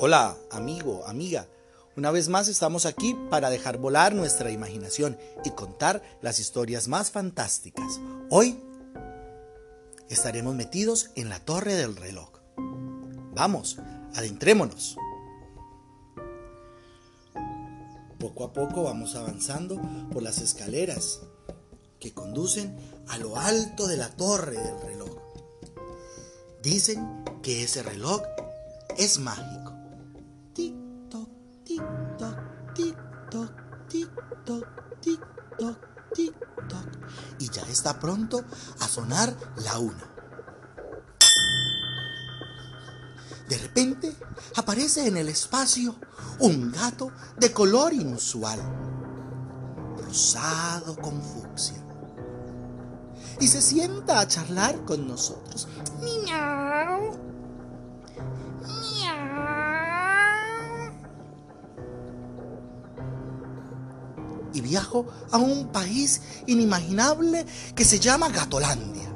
Hola, amigo, amiga. Una vez más estamos aquí para dejar volar nuestra imaginación y contar las historias más fantásticas. Hoy estaremos metidos en la torre del reloj. Vamos, adentrémonos. Poco a poco vamos avanzando por las escaleras que conducen a lo alto de la torre del reloj. Dicen que ese reloj es mágico tic-toc, tic-toc, tic-toc. Y ya está pronto a sonar la una. De repente aparece en el espacio un gato de color inusual, rosado con fucsia. Y se sienta a charlar con nosotros. Y viajo a un país inimaginable que se llama Gatolandia.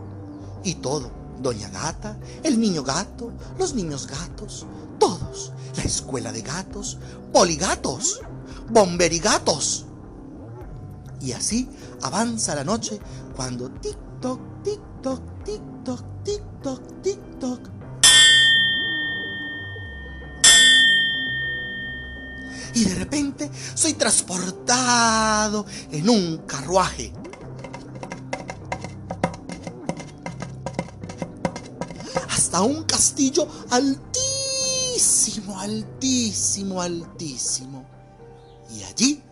Y todo, Doña Gata, el niño gato, los niños gatos, todos, la escuela de gatos, poligatos, bomberigatos. Y así avanza la noche cuando tic-toc, tic-toc, tic-toc, tic-toc, tic-toc y de repente soy transportado en un carruaje. Hasta un castillo altísimo, altísimo, altísimo. Y allí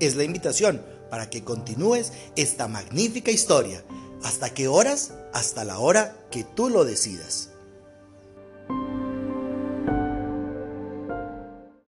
es la invitación para que continúes esta magnífica historia. ¿Hasta qué horas? Hasta la hora que tú lo decidas.